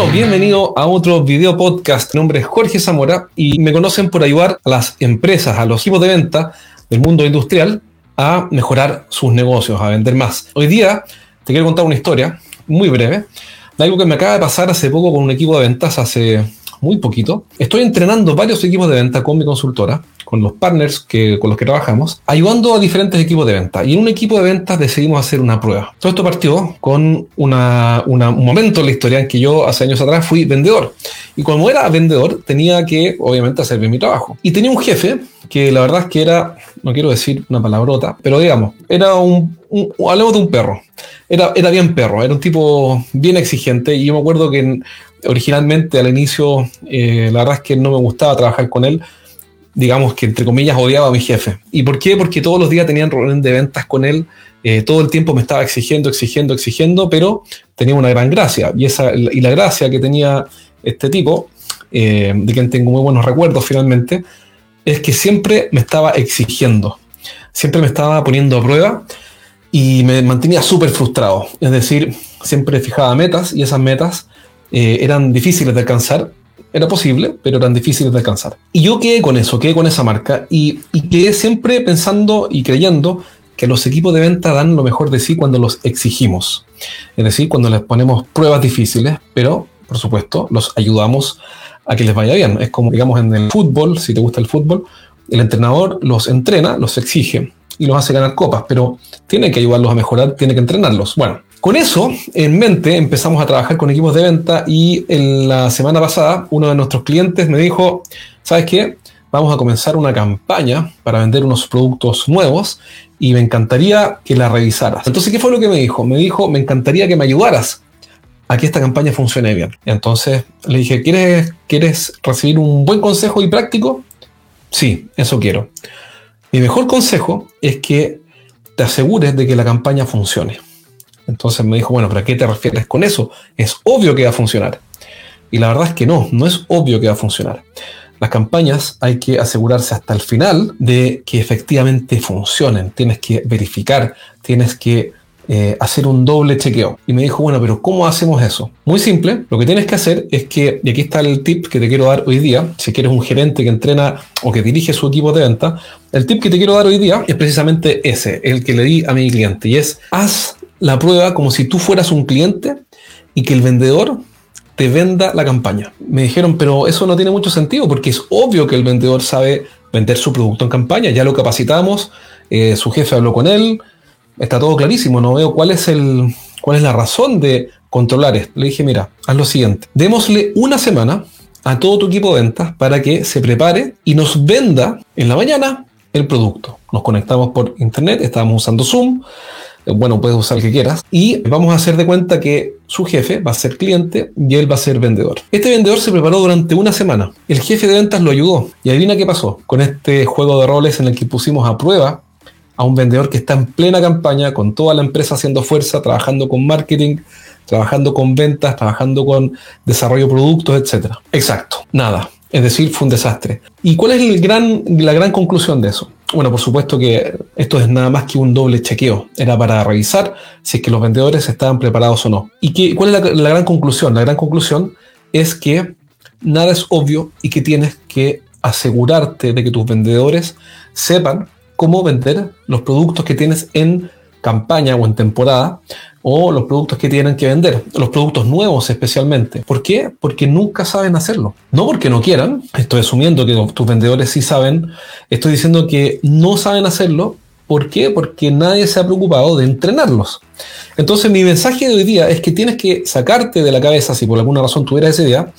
Bueno, bienvenido a otro video podcast. Mi nombre es Jorge Zamora y me conocen por ayudar a las empresas, a los equipos de venta del mundo industrial a mejorar sus negocios, a vender más. Hoy día te quiero contar una historia muy breve de algo que me acaba de pasar hace poco con un equipo de ventas, hace muy poquito. Estoy entrenando varios equipos de venta con mi consultora, con los partners que, con los que trabajamos, ayudando a diferentes equipos de venta. Y en un equipo de ventas decidimos hacer una prueba. Todo esto partió con una, un momento en la historia en que yo hace años atrás fui vendedor. Y como era vendedor, tenía que, obviamente, hacer bien mi trabajo. Y tenía un jefe que la verdad es que era, no quiero decir una palabrota, pero digamos, era un, hablemos de un perro. Era, era bien perro, era un tipo bien exigente. Y yo me acuerdo que originalmente al inicio, eh, la verdad es que no me gustaba trabajar con él. Digamos que entre comillas odiaba a mi jefe. ¿Y por qué? Porque todos los días tenían reuniones de ventas con él. Eh, todo el tiempo me estaba exigiendo, exigiendo, exigiendo, pero tenía una gran gracia. Y, esa, y la gracia que tenía este tipo, eh, de quien tengo muy buenos recuerdos finalmente, es que siempre me estaba exigiendo. Siempre me estaba poniendo a prueba y me mantenía súper frustrado. Es decir, siempre fijaba metas y esas metas eh, eran difíciles de alcanzar. Era posible, pero eran difíciles de alcanzar. Y yo quedé con eso, quedé con esa marca y, y quedé siempre pensando y creyendo que los equipos de venta dan lo mejor de sí cuando los exigimos. Es decir, cuando les ponemos pruebas difíciles, pero por supuesto los ayudamos a que les vaya bien. Es como, digamos, en el fútbol, si te gusta el fútbol, el entrenador los entrena, los exige y los hace ganar copas, pero tiene que ayudarlos a mejorar, tiene que entrenarlos. Bueno, con eso en mente empezamos a trabajar con equipos de venta y en la semana pasada uno de nuestros clientes me dijo, ¿sabes qué? Vamos a comenzar una campaña para vender unos productos nuevos y me encantaría que la revisaras. Entonces, ¿qué fue lo que me dijo? Me dijo, me encantaría que me ayudaras a que esta campaña funcione bien. Entonces le dije, ¿quieres, ¿quieres recibir un buen consejo y práctico? Sí, eso quiero. Mi mejor consejo es que te asegures de que la campaña funcione. Entonces me dijo, bueno, ¿para qué te refieres con eso? Es obvio que va a funcionar. Y la verdad es que no, no es obvio que va a funcionar. Las campañas hay que asegurarse hasta el final de que efectivamente funcionen. Tienes que verificar, tienes que eh, hacer un doble chequeo. Y me dijo, bueno, pero ¿cómo hacemos eso? Muy simple, lo que tienes que hacer es que, y aquí está el tip que te quiero dar hoy día, si quieres un gerente que entrena o que dirige su equipo de venta, el tip que te quiero dar hoy día es precisamente ese, el que le di a mi cliente, y es, haz la prueba como si tú fueras un cliente y que el vendedor te venda la campaña. Me dijeron, pero eso no tiene mucho sentido porque es obvio que el vendedor sabe vender su producto en campaña. Ya lo capacitamos, eh, su jefe habló con él, está todo clarísimo. No veo cuál es, el, cuál es la razón de controlar esto. Le dije, mira, haz lo siguiente. Démosle una semana a todo tu equipo de ventas para que se prepare y nos venda en la mañana el producto. Nos conectamos por internet, estábamos usando Zoom bueno, puedes usar el que quieras, y vamos a hacer de cuenta que su jefe va a ser cliente y él va a ser vendedor. Este vendedor se preparó durante una semana. El jefe de ventas lo ayudó. Y adivina qué pasó con este juego de roles en el que pusimos a prueba a un vendedor que está en plena campaña, con toda la empresa haciendo fuerza, trabajando con marketing, trabajando con ventas, trabajando con desarrollo de productos, etc. Exacto, nada. Es decir, fue un desastre. ¿Y cuál es la gran conclusión de eso? Bueno, por supuesto que esto es nada más que un doble chequeo. Era para revisar si es que los vendedores estaban preparados o no. ¿Y cuál es la, gran conclusión? La gran conclusión es que nada es obvio y que tienes que asegurarte de que tus vendedores sepan cómo vender los productos que tienes en campaña o en temporada o los productos que tienen que vender, los productos nuevos especialmente. ¿Por qué? Porque nunca saben hacerlo. No porque no quieran, estoy asumiendo que tus vendedores sí saben, estoy diciendo que no saben hacerlo. ¿Por qué? Porque nadie se ha preocupado de entrenarlos. Entonces mi mensaje de hoy día es que tienes que sacarte de la cabeza, si por alguna razón tuvieras esa idea,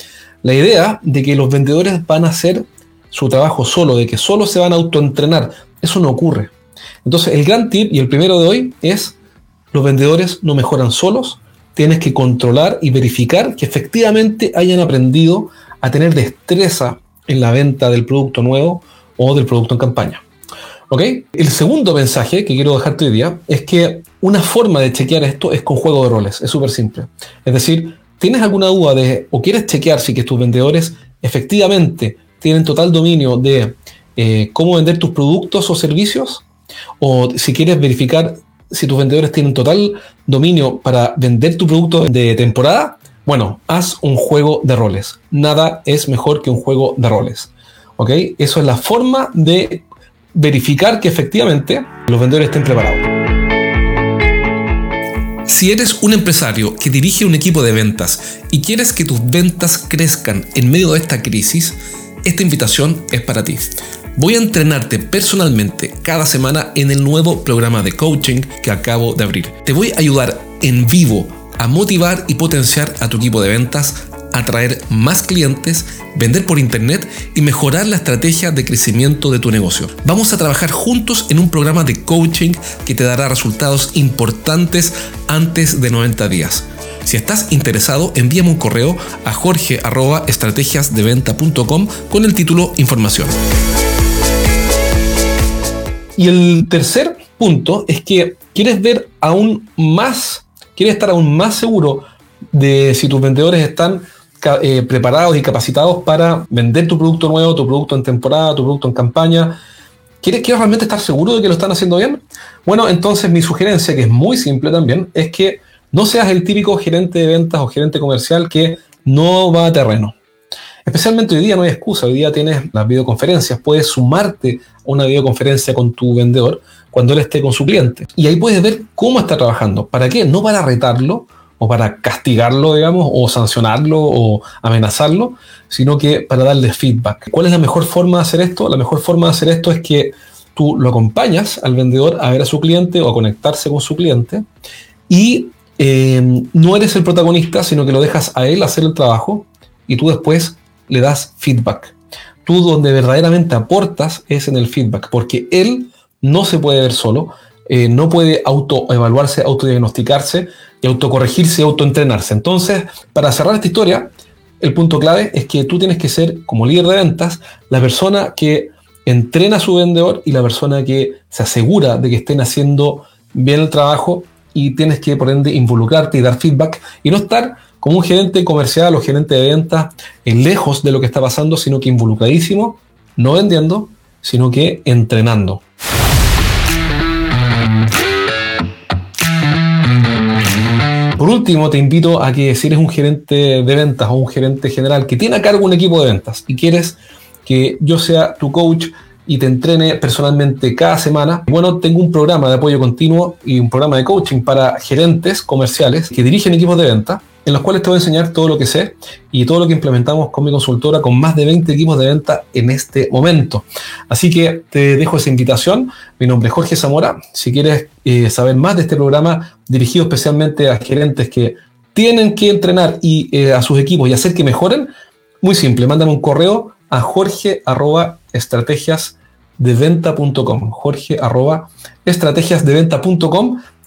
la idea de que los vendedores van a hacer su trabajo solo, de que solo se van a autoentrenar. Eso no ocurre. Entonces el gran tip y el primero de hoy es los vendedores no mejoran solos, tienes que controlar y verificar que efectivamente hayan aprendido a tener destreza en la venta del producto nuevo o del producto en campaña. ¿Ok? El segundo mensaje que quiero dejarte hoy día es que una forma de chequear esto es con juego de roles, es súper simple. Es decir, ¿tienes alguna duda de o quieres chequear si que tus vendedores efectivamente tienen total dominio de eh, cómo vender tus productos o servicios? O si quieres verificar si tus vendedores tienen total dominio para vender tu producto de temporada, Bueno, haz un juego de roles. Nada es mejor que un juego de roles. ¿Ok? Eso es la forma de verificar que efectivamente los vendedores estén preparados. Si eres un empresario que dirige un equipo de ventas y quieres que tus ventas crezcan en medio de esta crisis, esta invitación es para ti. Voy a entrenarte personalmente cada semana en el nuevo programa de coaching que acabo de abrir. Te voy a ayudar en vivo a motivar y potenciar a tu equipo de ventas, atraer más clientes, vender por internet y mejorar la estrategia de crecimiento de tu negocio. Vamos a trabajar juntos en un programa de coaching que te dará resultados importantes antes de 90 días. Si estás interesado, envíame un correo a jorge.estrategiasdeventa.com con el título Información. Y el tercer punto es que quieres ver aún más quieres estar aún más seguro de si tus vendedores están eh, preparados y capacitados para vender tu producto nuevo, tu producto en temporada, tu producto en campaña. ¿Quieres, ¿Quieres realmente estar seguro de que lo están haciendo bien? Bueno, entonces mi sugerencia, que es muy simple también, es que no seas el típico gerente de ventas o gerente comercial que no va a terreno. Especialmente hoy día no hay excusa, hoy día tienes las videoconferencias, puedes sumarte a una videoconferencia con tu vendedor cuando él esté con su cliente. Y ahí puedes ver cómo está trabajando. ¿Para qué? No para retarlo o para castigarlo, digamos, o sancionarlo o amenazarlo, sino que para darle feedback. ¿Cuál es la mejor forma de hacer esto? La mejor forma de hacer esto es que tú lo acompañas al vendedor a ver a su cliente o a conectarse con su cliente y eh, no eres el protagonista, sino que lo dejas a él hacer el trabajo y tú después le das feedback. Tú donde verdaderamente aportas es en el feedback, porque él no se puede ver solo, eh, no puede autoevaluarse, autodiagnosticarse y autocorregirse y autoentrenarse. Entonces, para cerrar esta historia, el punto clave es que tú tienes que ser, como líder de ventas, la persona que entrena a su vendedor y la persona que se asegura de que estén haciendo bien el trabajo y tienes que, por ende, involucrarte y dar feedback y no estar como un gerente comercial o gerente de ventas en lejos de lo que está pasando, sino que involucradísimo, no vendiendo, sino que entrenando. Por último, te invito a que si eres un gerente de ventas o un gerente general que tiene a cargo un equipo de ventas y quieres que yo sea tu coach y te entrene personalmente cada semana. Bueno, tengo un programa de apoyo continuo y un programa de coaching para gerentes comerciales que dirigen equipos de venta en los cuales te voy a enseñar todo lo que sé y todo lo que implementamos con mi consultora con más de 20 equipos de venta en este momento. Así que te dejo esa invitación. Mi nombre es Jorge Zamora. Si quieres eh, saber más de este programa dirigido especialmente a gerentes que tienen que entrenar y, eh, a sus equipos y hacer que mejoren, muy simple, mándame un correo a jorge arroba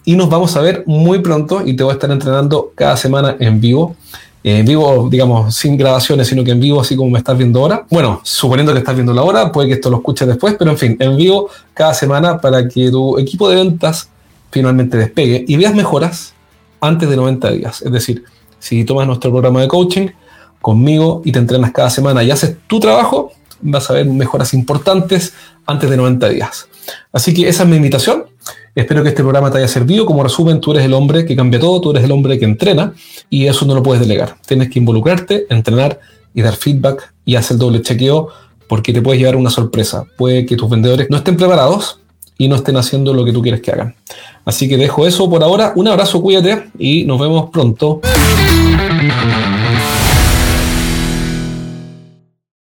y nos vamos a ver muy pronto y te voy a estar entrenando cada semana en vivo. Eh, en vivo, digamos, sin grabaciones, sino que en vivo, así como me estás viendo ahora. Bueno, suponiendo que estás viendo la hora, puede que esto lo escuches después, pero en fin, en vivo cada semana para que tu equipo de ventas finalmente despegue y veas mejoras antes de 90 días. Es decir, si tomas nuestro programa de coaching conmigo y te entrenas cada semana y haces tu trabajo, vas a ver mejoras importantes antes de 90 días. Así que esa es mi invitación. Espero que este programa te haya servido. Como resumen, tú eres el hombre que cambia todo, tú eres el hombre que entrena y eso no lo puedes delegar. Tienes que involucrarte, entrenar y dar feedback y hacer doble chequeo porque te puedes llevar una sorpresa. Puede que tus vendedores no estén preparados y no estén haciendo lo que tú quieres que hagan. Así que dejo eso por ahora. Un abrazo, cuídate y nos vemos pronto.